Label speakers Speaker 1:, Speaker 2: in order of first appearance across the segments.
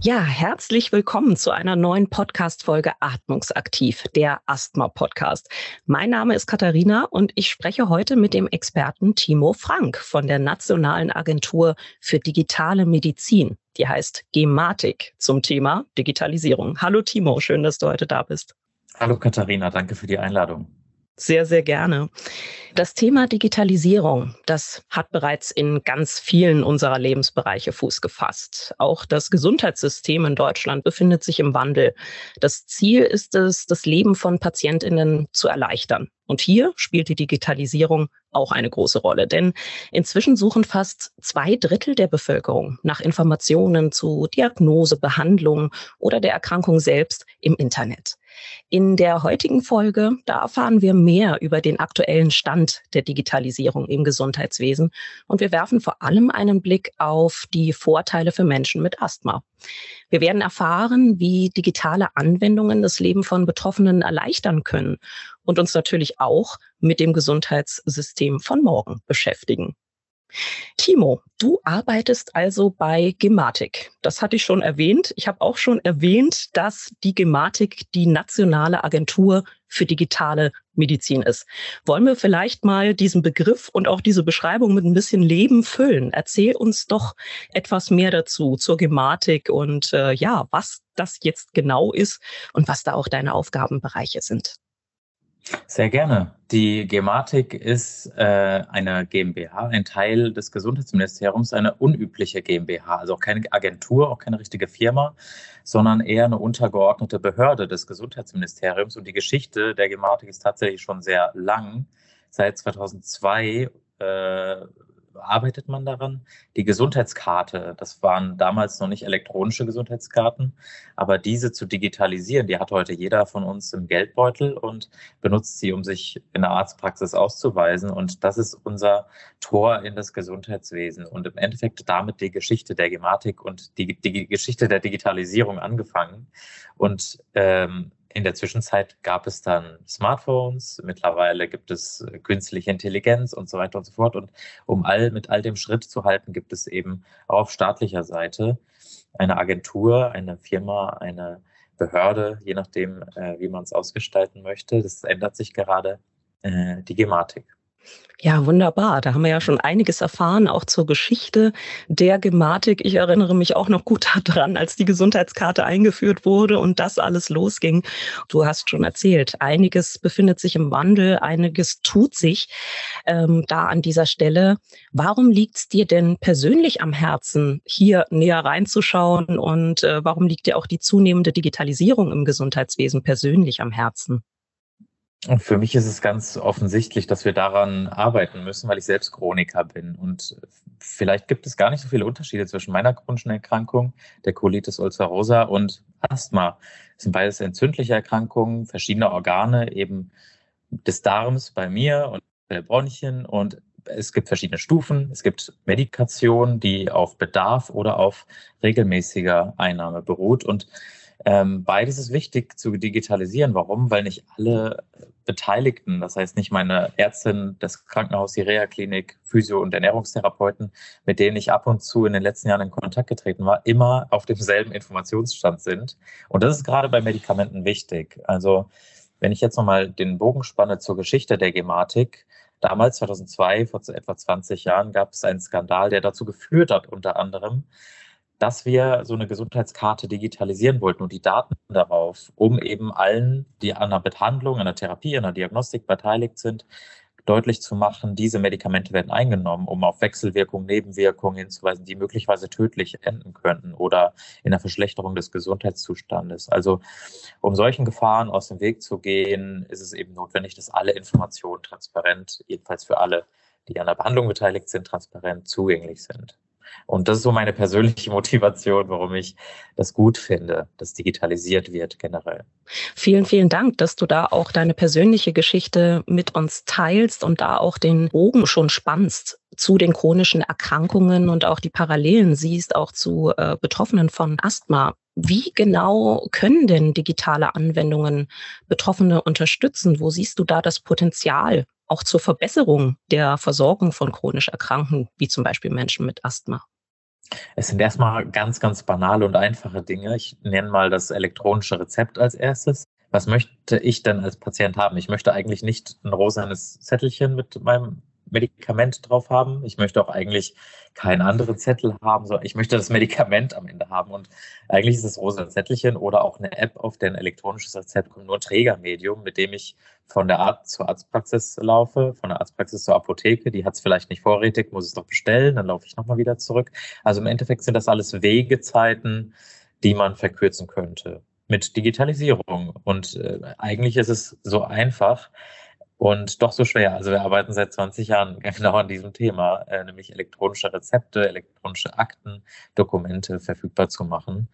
Speaker 1: Ja, herzlich willkommen zu einer neuen Podcast-Folge Atmungsaktiv, der Asthma-Podcast. Mein Name ist Katharina und ich spreche heute mit dem Experten Timo Frank von der Nationalen Agentur für digitale Medizin. Die heißt Gematik zum Thema Digitalisierung. Hallo Timo, schön, dass du heute da bist.
Speaker 2: Hallo Katharina, danke für die Einladung.
Speaker 1: Sehr, sehr gerne. Das Thema Digitalisierung, das hat bereits in ganz vielen unserer Lebensbereiche Fuß gefasst. Auch das Gesundheitssystem in Deutschland befindet sich im Wandel. Das Ziel ist es, das Leben von Patientinnen zu erleichtern. Und hier spielt die Digitalisierung auch eine große Rolle, denn inzwischen suchen fast zwei Drittel der Bevölkerung nach Informationen zu Diagnose, Behandlung oder der Erkrankung selbst im Internet. In der heutigen Folge, da erfahren wir mehr über den aktuellen Stand der Digitalisierung im Gesundheitswesen und wir werfen vor allem einen Blick auf die Vorteile für Menschen mit Asthma. Wir werden erfahren, wie digitale Anwendungen das Leben von Betroffenen erleichtern können und uns natürlich auch mit dem Gesundheitssystem von morgen beschäftigen. Timo, du arbeitest also bei Gematik. Das hatte ich schon erwähnt. Ich habe auch schon erwähnt, dass die Gematik die nationale Agentur für digitale Medizin ist. Wollen wir vielleicht mal diesen Begriff und auch diese Beschreibung mit ein bisschen Leben füllen? Erzähl uns doch etwas mehr dazu zur Gematik und äh, ja, was das jetzt genau ist und was da auch deine Aufgabenbereiche sind.
Speaker 2: Sehr gerne. Die Gematik ist äh, eine GmbH, ein Teil des Gesundheitsministeriums, eine unübliche GmbH, also auch keine Agentur, auch keine richtige Firma, sondern eher eine untergeordnete Behörde des Gesundheitsministeriums. Und die Geschichte der Gematik ist tatsächlich schon sehr lang. Seit 2002 äh, arbeitet man daran. Die Gesundheitskarte, das waren damals noch nicht elektronische Gesundheitskarten, aber diese zu digitalisieren, die hat heute jeder von uns im Geldbeutel und benutzt sie, um sich in der Arztpraxis auszuweisen. Und das ist unser Tor in das Gesundheitswesen und im Endeffekt damit die Geschichte der Gematik und die, die Geschichte der Digitalisierung angefangen. Und ähm, in der Zwischenzeit gab es dann Smartphones, mittlerweile gibt es äh, künstliche Intelligenz und so weiter und so fort. Und um all, mit all dem Schritt zu halten, gibt es eben auf staatlicher Seite eine Agentur, eine Firma, eine Behörde, je nachdem, äh, wie man es ausgestalten möchte. Das ändert sich gerade, äh, die Gematik.
Speaker 1: Ja, wunderbar. Da haben wir ja schon einiges erfahren, auch zur Geschichte der Gematik. Ich erinnere mich auch noch gut daran, als die Gesundheitskarte eingeführt wurde und das alles losging. Du hast schon erzählt, einiges befindet sich im Wandel, einiges tut sich ähm, da an dieser Stelle. Warum liegt es dir denn persönlich am Herzen, hier näher reinzuschauen und äh, warum liegt dir auch die zunehmende Digitalisierung im Gesundheitswesen persönlich am Herzen?
Speaker 2: Und für mich ist es ganz offensichtlich, dass wir daran arbeiten müssen, weil ich selbst Chroniker bin. Und vielleicht gibt es gar nicht so viele Unterschiede zwischen meiner chronischen Erkrankung, der Colitis ulcerosa und Asthma. Das sind beides entzündliche Erkrankungen, verschiedene Organe eben des Darms bei mir und der Bronchien. Und es gibt verschiedene Stufen. Es gibt Medikation, die auf Bedarf oder auf regelmäßiger Einnahme beruht. Und ähm, beides ist wichtig zu digitalisieren. Warum? Weil nicht alle Beteiligten, das heißt nicht meine Ärztin, das Krankenhaus, die Reha-Klinik, Physio- und Ernährungstherapeuten, mit denen ich ab und zu in den letzten Jahren in Kontakt getreten war, immer auf demselben Informationsstand sind. Und das ist gerade bei Medikamenten wichtig. Also wenn ich jetzt nochmal den Bogen spanne zur Geschichte der Gematik, damals 2002, vor etwa 20 Jahren, gab es einen Skandal, der dazu geführt hat, unter anderem, dass wir so eine Gesundheitskarte digitalisieren wollten und die Daten darauf, um eben allen, die an einer Behandlung, an einer Therapie, an einer Diagnostik beteiligt sind, deutlich zu machen, diese Medikamente werden eingenommen, um auf Wechselwirkungen, Nebenwirkungen hinzuweisen, die möglicherweise tödlich enden könnten oder in der Verschlechterung des Gesundheitszustandes. Also um solchen Gefahren aus dem Weg zu gehen, ist es eben notwendig, dass alle Informationen transparent, jedenfalls für alle, die an der Behandlung beteiligt sind, transparent zugänglich sind. Und das ist so meine persönliche Motivation, warum ich das gut finde, dass digitalisiert wird generell.
Speaker 1: Vielen, vielen Dank, dass du da auch deine persönliche Geschichte mit uns teilst und da auch den Bogen schon spannst zu den chronischen Erkrankungen und auch die Parallelen siehst, auch zu äh, Betroffenen von Asthma. Wie genau können denn digitale Anwendungen Betroffene unterstützen? Wo siehst du da das Potenzial auch zur Verbesserung der Versorgung von chronisch Erkrankten, wie zum Beispiel Menschen mit Asthma?
Speaker 2: Es sind erstmal ganz, ganz banale und einfache Dinge. Ich nenne mal das elektronische Rezept als erstes. Was möchte ich denn als Patient haben? Ich möchte eigentlich nicht ein rosanes Zettelchen mit meinem Medikament drauf haben. Ich möchte auch eigentlich keinen anderen Zettel haben, sondern ich möchte das Medikament am Ende haben. Und eigentlich ist das rosa Zettelchen oder auch eine App, auf der ein elektronisches Rezept kommt, nur Trägermedium, mit dem ich von der Arzt zur Arztpraxis laufe, von der Arztpraxis zur Apotheke. Die hat es vielleicht nicht vorrätig, muss es doch bestellen, dann laufe ich nochmal wieder zurück. Also im Endeffekt sind das alles Wegezeiten, die man verkürzen könnte mit Digitalisierung. Und äh, eigentlich ist es so einfach, und doch so schwer. Also wir arbeiten seit 20 Jahren genau an diesem Thema, äh, nämlich elektronische Rezepte, elektronische Akten, Dokumente verfügbar zu machen.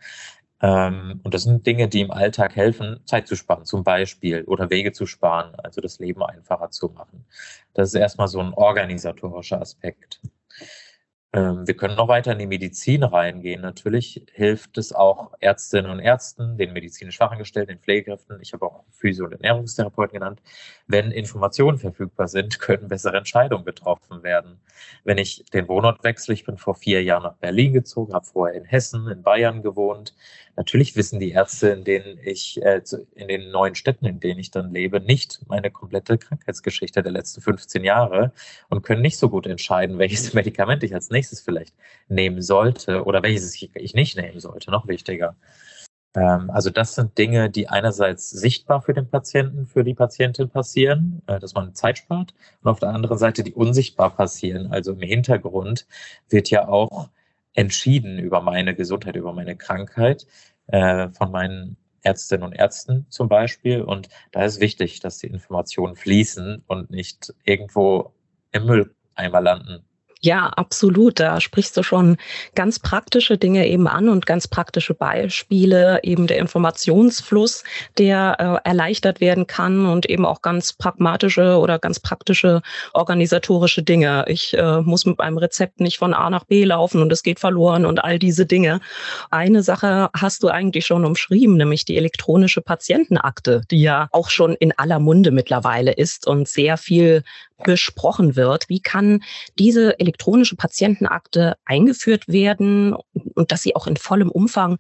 Speaker 2: Ähm, und das sind Dinge, die im Alltag helfen, Zeit zu sparen, zum Beispiel, oder Wege zu sparen, also das Leben einfacher zu machen. Das ist erstmal so ein organisatorischer Aspekt. Ähm, wir können noch weiter in die Medizin reingehen. Natürlich hilft es auch Ärztinnen und Ärzten, den medizinisch Fachangestellten, den Pflegekräften, ich habe auch Physio- und Ernährungstherapeuten genannt. Wenn Informationen verfügbar sind, können bessere Entscheidungen getroffen werden. Wenn ich den Wohnort wechsle, ich bin vor vier Jahren nach Berlin gezogen, habe vorher in Hessen, in Bayern gewohnt. Natürlich wissen die Ärzte, in denen ich, äh, in den neuen Städten, in denen ich dann lebe, nicht meine komplette Krankheitsgeschichte der letzten 15 Jahre und können nicht so gut entscheiden, welches Medikament ich als nächstes nächstes vielleicht nehmen sollte oder welches ich nicht nehmen sollte, noch wichtiger. Ähm, also das sind Dinge, die einerseits sichtbar für den Patienten, für die Patientin passieren, äh, dass man Zeit spart und auf der anderen Seite die unsichtbar passieren. Also im Hintergrund wird ja auch entschieden über meine Gesundheit, über meine Krankheit äh, von meinen Ärztinnen und Ärzten zum Beispiel. Und da ist wichtig, dass die Informationen fließen und nicht irgendwo im Mülleimer landen.
Speaker 1: Ja, absolut. Da sprichst du schon ganz praktische Dinge eben an und ganz praktische Beispiele, eben der Informationsfluss, der äh, erleichtert werden kann und eben auch ganz pragmatische oder ganz praktische organisatorische Dinge. Ich äh, muss mit meinem Rezept nicht von A nach B laufen und es geht verloren und all diese Dinge. Eine Sache hast du eigentlich schon umschrieben, nämlich die elektronische Patientenakte, die ja auch schon in aller Munde mittlerweile ist und sehr viel besprochen wird. Wie kann diese elektronische Patientenakte eingeführt werden und dass sie auch in vollem Umfang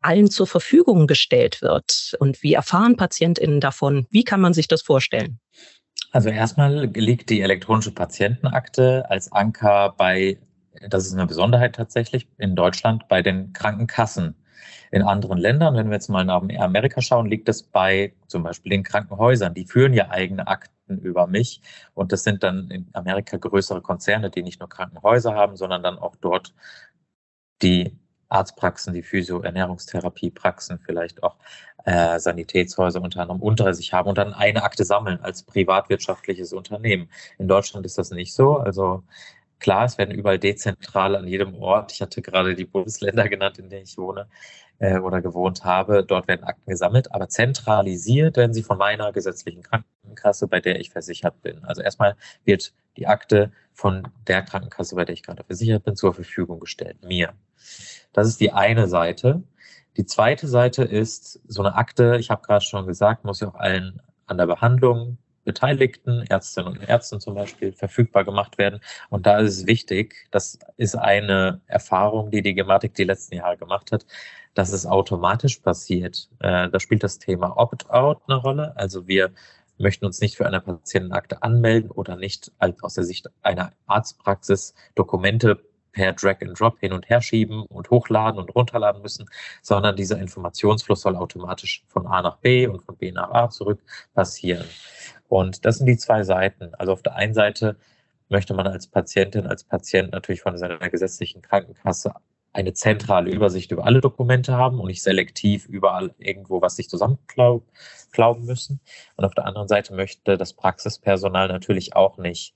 Speaker 1: allen zur Verfügung gestellt wird? Und wie erfahren PatientInnen davon? Wie kann man sich das vorstellen?
Speaker 2: Also erstmal liegt die elektronische Patientenakte als Anker bei, das ist eine Besonderheit tatsächlich, in Deutschland bei den Krankenkassen. In anderen Ländern, wenn wir jetzt mal nach Amerika schauen, liegt es bei zum Beispiel den Krankenhäusern. Die führen ja eigene Akten über mich. Und das sind dann in Amerika größere Konzerne, die nicht nur Krankenhäuser haben, sondern dann auch dort die Arztpraxen, die Physio-Ernährungstherapiepraxen, vielleicht auch äh, Sanitätshäuser unter anderem unter sich haben und dann eine Akte sammeln als privatwirtschaftliches Unternehmen. In Deutschland ist das nicht so. Also Klar, es werden überall dezentral an jedem Ort, ich hatte gerade die Bundesländer genannt, in denen ich wohne äh, oder gewohnt habe, dort werden Akten gesammelt, aber zentralisiert werden sie von meiner gesetzlichen Krankenkasse, bei der ich versichert bin. Also erstmal wird die Akte von der Krankenkasse, bei der ich gerade versichert bin, zur Verfügung gestellt, mir. Das ist die eine Seite. Die zweite Seite ist so eine Akte, ich habe gerade schon gesagt, muss ja auch allen an der Behandlung Beteiligten, Ärztinnen und Ärzten zum Beispiel, verfügbar gemacht werden. Und da ist es wichtig, das ist eine Erfahrung, die die Gematik die letzten Jahre gemacht hat, dass es automatisch passiert. Äh, da spielt das Thema Opt-out eine Rolle. Also wir möchten uns nicht für eine Patientenakte anmelden oder nicht aus der Sicht einer Arztpraxis Dokumente per Drag and Drop hin und her schieben und hochladen und runterladen müssen, sondern dieser Informationsfluss soll automatisch von A nach B und von B nach A zurück passieren. Und das sind die zwei Seiten. Also auf der einen Seite möchte man als Patientin, als Patient natürlich von seiner gesetzlichen Krankenkasse eine zentrale Übersicht über alle Dokumente haben und nicht selektiv überall irgendwo was sich zusammenklauben müssen. Und auf der anderen Seite möchte das Praxispersonal natürlich auch nicht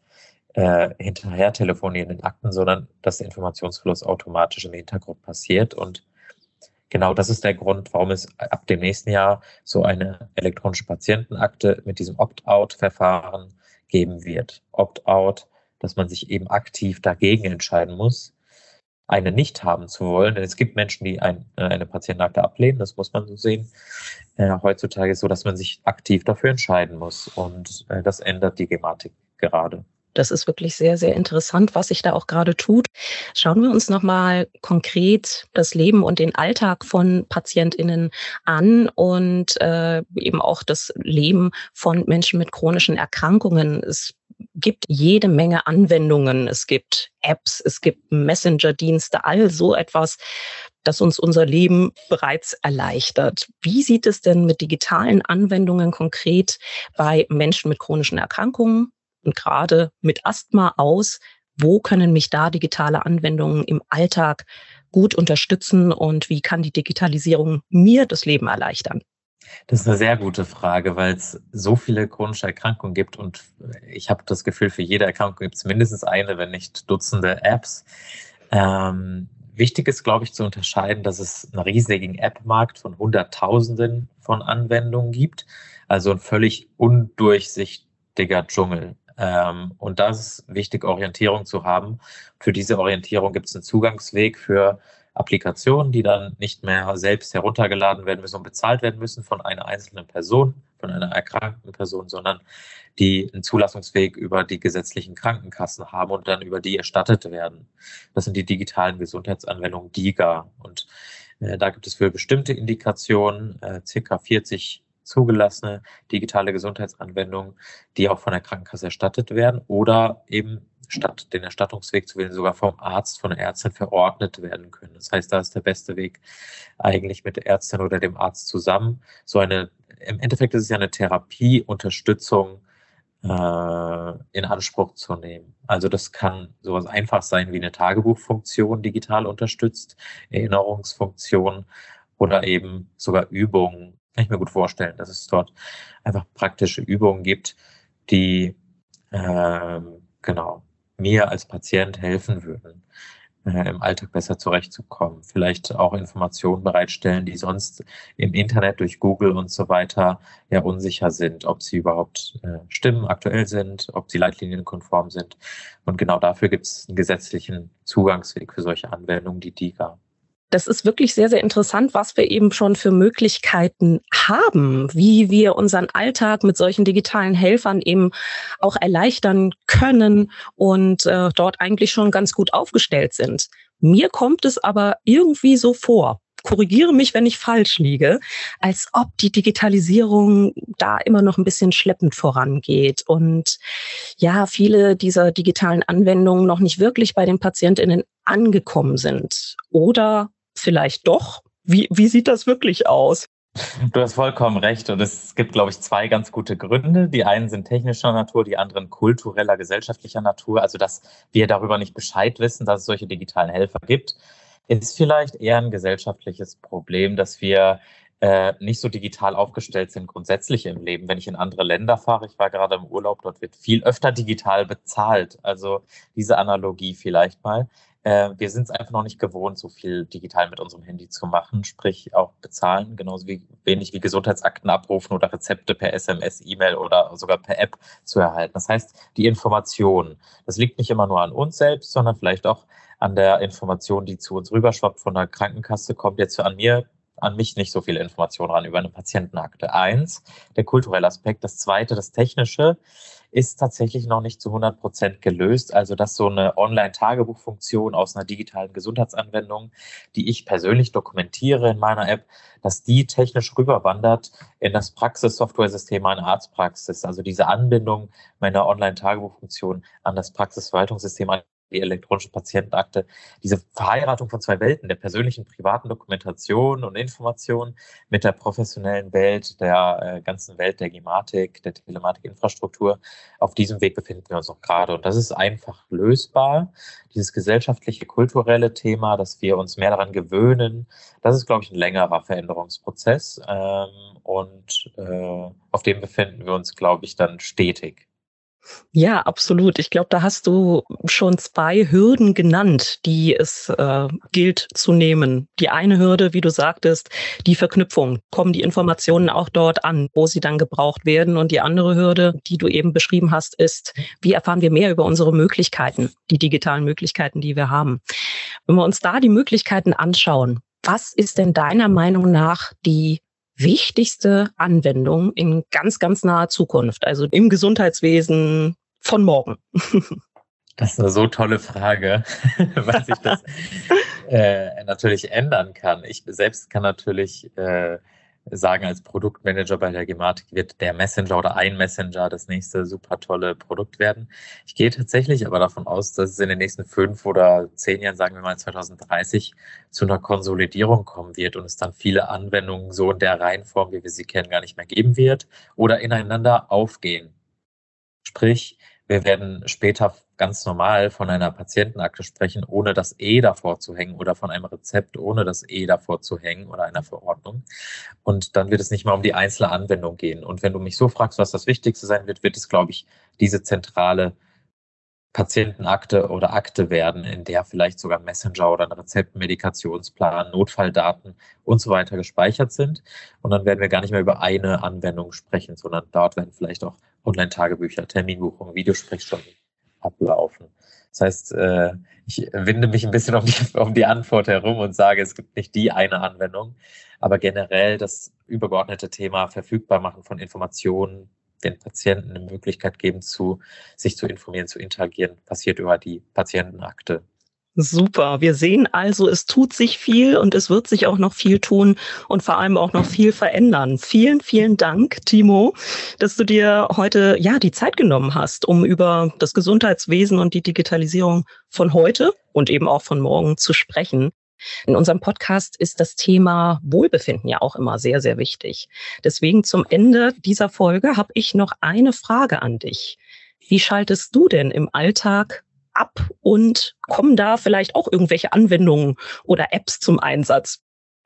Speaker 2: äh, hinterher telefonieren in Akten, sondern dass der Informationsfluss automatisch im Hintergrund passiert und genau das ist der Grund, warum es ab dem nächsten Jahr so eine elektronische Patientenakte mit diesem Opt-out-Verfahren geben wird. Opt-out, dass man sich eben aktiv dagegen entscheiden muss, eine nicht haben zu wollen. Denn es gibt Menschen, die ein, äh, eine Patientenakte ablehnen, das muss man so sehen. Äh, heutzutage ist es so, dass man sich aktiv dafür entscheiden muss. Und äh, das ändert die Gematik gerade.
Speaker 1: Das ist wirklich sehr, sehr interessant, was sich da auch gerade tut. Schauen wir uns nochmal konkret das Leben und den Alltag von PatientInnen an und äh, eben auch das Leben von Menschen mit chronischen Erkrankungen. Es gibt jede Menge Anwendungen. Es gibt Apps, es gibt Messenger-Dienste, all so etwas, das uns unser Leben bereits erleichtert. Wie sieht es denn mit digitalen Anwendungen konkret bei Menschen mit chronischen Erkrankungen gerade mit Asthma aus. Wo können mich da digitale Anwendungen im Alltag gut unterstützen und wie kann die Digitalisierung mir das Leben erleichtern?
Speaker 2: Das ist eine sehr gute Frage, weil es so viele chronische Erkrankungen gibt und ich habe das Gefühl, für jede Erkrankung gibt es mindestens eine, wenn nicht Dutzende Apps. Ähm, wichtig ist, glaube ich, zu unterscheiden, dass es einen riesigen App-Markt von Hunderttausenden von Anwendungen gibt, also ein völlig undurchsichtiger Dschungel. Ähm, und das ist wichtig, Orientierung zu haben. Für diese Orientierung gibt es einen Zugangsweg für Applikationen, die dann nicht mehr selbst heruntergeladen werden müssen und bezahlt werden müssen von einer einzelnen Person, von einer erkrankten Person, sondern die einen Zulassungsweg über die gesetzlichen Krankenkassen haben und dann über die erstattet werden. Das sind die digitalen Gesundheitsanwendungen DIGA. Und äh, da gibt es für bestimmte Indikationen äh, circa 40 zugelassene digitale Gesundheitsanwendungen, die auch von der Krankenkasse erstattet werden oder eben statt den Erstattungsweg zu wählen, sogar vom Arzt, von der Ärztin verordnet werden können. Das heißt, da ist der beste Weg eigentlich mit der Ärztin oder dem Arzt zusammen. So eine, im Endeffekt ist es ja eine Therapieunterstützung äh, in Anspruch zu nehmen. Also das kann sowas einfach sein wie eine Tagebuchfunktion digital unterstützt, Erinnerungsfunktion oder eben sogar Übungen kann ich mir gut vorstellen, dass es dort einfach praktische Übungen gibt, die äh, genau mir als Patient helfen würden, äh, im Alltag besser zurechtzukommen. Vielleicht auch Informationen bereitstellen, die sonst im Internet durch Google und so weiter ja unsicher sind, ob sie überhaupt äh, stimmen, aktuell sind, ob sie leitlinienkonform sind. Und genau dafür gibt es einen gesetzlichen Zugangsweg für solche Anwendungen, die DIGA
Speaker 1: das ist wirklich sehr, sehr interessant, was wir eben schon für Möglichkeiten haben, wie wir unseren Alltag mit solchen digitalen Helfern eben auch erleichtern können und äh, dort eigentlich schon ganz gut aufgestellt sind. Mir kommt es aber irgendwie so vor, korrigiere mich, wenn ich falsch liege, als ob die Digitalisierung da immer noch ein bisschen schleppend vorangeht und ja, viele dieser digitalen Anwendungen noch nicht wirklich bei den PatientInnen angekommen sind. Oder vielleicht doch? Wie, wie sieht das wirklich aus?
Speaker 2: Du hast vollkommen recht. Und es gibt, glaube ich, zwei ganz gute Gründe. Die einen sind technischer Natur, die anderen kultureller, gesellschaftlicher Natur. Also, dass wir darüber nicht Bescheid wissen, dass es solche digitalen Helfer gibt, ist vielleicht eher ein gesellschaftliches Problem, dass wir äh, nicht so digital aufgestellt sind grundsätzlich im Leben. Wenn ich in andere Länder fahre, ich war gerade im Urlaub, dort wird viel öfter digital bezahlt. Also diese Analogie vielleicht mal. Äh, wir sind es einfach noch nicht gewohnt, so viel digital mit unserem Handy zu machen, sprich auch bezahlen, genauso wie wenig wie Gesundheitsakten abrufen oder Rezepte per SMS, E-Mail oder sogar per App zu erhalten. Das heißt, die Information, das liegt nicht immer nur an uns selbst, sondern vielleicht auch an der Information, die zu uns rüberschwappt von der Krankenkasse, kommt jetzt an mir an mich nicht so viele Informationen ran über eine Patientenakte. Eins, der kulturelle Aspekt. Das zweite, das technische ist tatsächlich noch nicht zu 100 Prozent gelöst. Also, dass so eine Online-Tagebuchfunktion aus einer digitalen Gesundheitsanwendung, die ich persönlich dokumentiere in meiner App, dass die technisch rüberwandert in das Praxissoftware-System meiner Arztpraxis. Also diese Anbindung meiner Online-Tagebuchfunktion an das Praxisverwaltungssystem die elektronische Patientenakte, diese Verheiratung von zwei Welten, der persönlichen privaten Dokumentation und Information mit der professionellen Welt, der äh, ganzen Welt der Gematik, der Telematikinfrastruktur. Auf diesem Weg befinden wir uns auch gerade. Und das ist einfach lösbar. Dieses gesellschaftliche, kulturelle Thema, dass wir uns mehr daran gewöhnen, das ist, glaube ich, ein längerer Veränderungsprozess. Ähm, und äh, auf dem befinden wir uns, glaube ich, dann stetig.
Speaker 1: Ja, absolut. Ich glaube, da hast du schon zwei Hürden genannt, die es äh, gilt zu nehmen. Die eine Hürde, wie du sagtest, die Verknüpfung. Kommen die Informationen auch dort an, wo sie dann gebraucht werden? Und die andere Hürde, die du eben beschrieben hast, ist, wie erfahren wir mehr über unsere Möglichkeiten, die digitalen Möglichkeiten, die wir haben? Wenn wir uns da die Möglichkeiten anschauen, was ist denn deiner Meinung nach die wichtigste Anwendung in ganz, ganz naher Zukunft, also im Gesundheitswesen, von morgen?
Speaker 2: Das ist eine so tolle Frage, weil sich das äh, natürlich ändern kann. Ich selbst kann natürlich äh, sagen, als Produktmanager bei der Gematik wird der Messenger oder ein Messenger das nächste super tolle Produkt werden. Ich gehe tatsächlich aber davon aus, dass es in den nächsten fünf oder zehn Jahren, sagen wir mal 2030, zu einer Konsolidierung kommen wird und es dann viele Anwendungen so in der Reihenform, wie wir sie kennen, gar nicht mehr geben wird oder ineinander aufgehen. Sprich, wir werden später ganz normal von einer Patientenakte sprechen, ohne das E davor zu hängen oder von einem Rezept, ohne das E davor zu hängen oder einer Verordnung. Und dann wird es nicht mal um die einzelne Anwendung gehen. Und wenn du mich so fragst, was das Wichtigste sein wird, wird es, glaube ich, diese zentrale Patientenakte oder Akte werden, in der vielleicht sogar Messenger oder ein Rezept, Medikationsplan, Notfalldaten und so weiter gespeichert sind. Und dann werden wir gar nicht mehr über eine Anwendung sprechen, sondern dort werden vielleicht auch Online-Tagebücher, Terminbuchungen, Videosprechstunden ablaufen. Das heißt, äh, ich winde mich ein bisschen um die, um die Antwort herum und sage, es gibt nicht die eine Anwendung, aber generell das übergeordnete Thema verfügbar machen von Informationen, den Patienten eine Möglichkeit geben, zu, sich zu informieren, zu interagieren, passiert über die Patientenakte.
Speaker 1: Super. Wir sehen also, es tut sich viel und es wird sich auch noch viel tun und vor allem auch noch viel verändern. Vielen, vielen Dank, Timo, dass du dir heute ja die Zeit genommen hast, um über das Gesundheitswesen und die Digitalisierung von heute und eben auch von morgen zu sprechen. In unserem Podcast ist das Thema Wohlbefinden ja auch immer sehr, sehr wichtig. Deswegen zum Ende dieser Folge habe ich noch eine Frage an dich. Wie schaltest du denn im Alltag ab und kommen da vielleicht auch irgendwelche Anwendungen oder Apps zum Einsatz?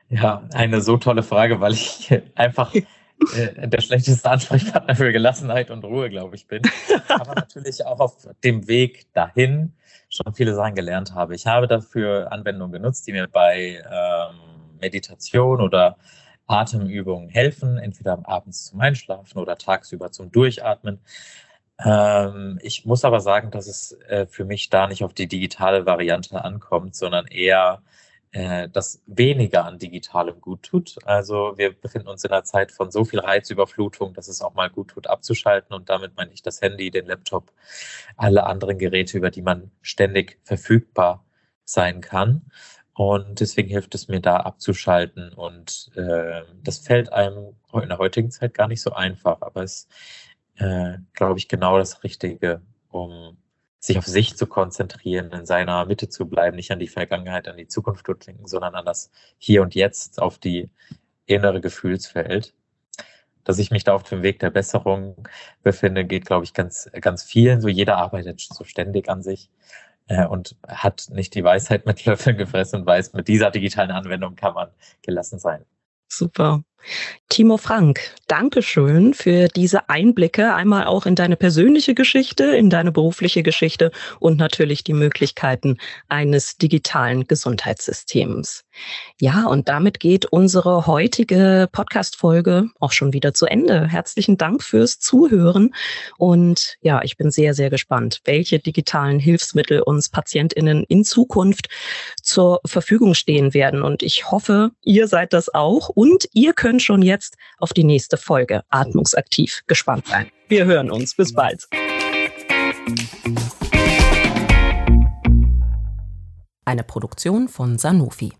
Speaker 2: Ja, eine so tolle Frage, weil ich einfach äh, der schlechteste Ansprechpartner für Gelassenheit und Ruhe, glaube ich, bin. Aber natürlich auch auf dem Weg dahin schon viele Sachen gelernt habe. Ich habe dafür Anwendungen genutzt, die mir bei ähm, Meditation oder Atemübungen helfen, entweder abends zum Einschlafen oder tagsüber zum Durchatmen. Ähm, ich muss aber sagen, dass es äh, für mich da nicht auf die digitale Variante ankommt, sondern eher äh, das weniger an Digitalem gut tut. Also wir befinden uns in einer Zeit von so viel Reizüberflutung, dass es auch mal gut tut, abzuschalten. Und damit meine ich das Handy, den Laptop, alle anderen Geräte, über die man ständig verfügbar sein kann. Und deswegen hilft es mir da abzuschalten. Und äh, das fällt einem in der heutigen Zeit gar nicht so einfach. Aber es äh, glaube ich, genau das Richtige, um sich auf sich zu konzentrieren, in seiner Mitte zu bleiben, nicht an die Vergangenheit, an die Zukunft zu denken, sondern an das Hier und Jetzt, auf die innere Gefühlswelt. Dass ich mich da auf dem Weg der Besserung befinde, geht, glaube ich, ganz, ganz vielen. So jeder arbeitet so ständig an sich äh, und hat nicht die Weisheit mit Löffeln gefressen und weiß, mit dieser digitalen Anwendung kann man gelassen sein.
Speaker 1: Super. Timo Frank, danke schön für diese Einblicke, einmal auch in deine persönliche Geschichte, in deine berufliche Geschichte und natürlich die Möglichkeiten eines digitalen Gesundheitssystems. Ja, und damit geht unsere heutige Podcast-Folge auch schon wieder zu Ende. Herzlichen Dank fürs Zuhören. Und ja, ich bin sehr, sehr gespannt, welche digitalen Hilfsmittel uns PatientInnen in Zukunft zur Verfügung stehen werden. Und ich hoffe, ihr seid das auch und ihr könnt können schon jetzt auf die nächste Folge Atmungsaktiv gespannt sein. Wir hören uns. Bis bald. Eine Produktion von Sanofi.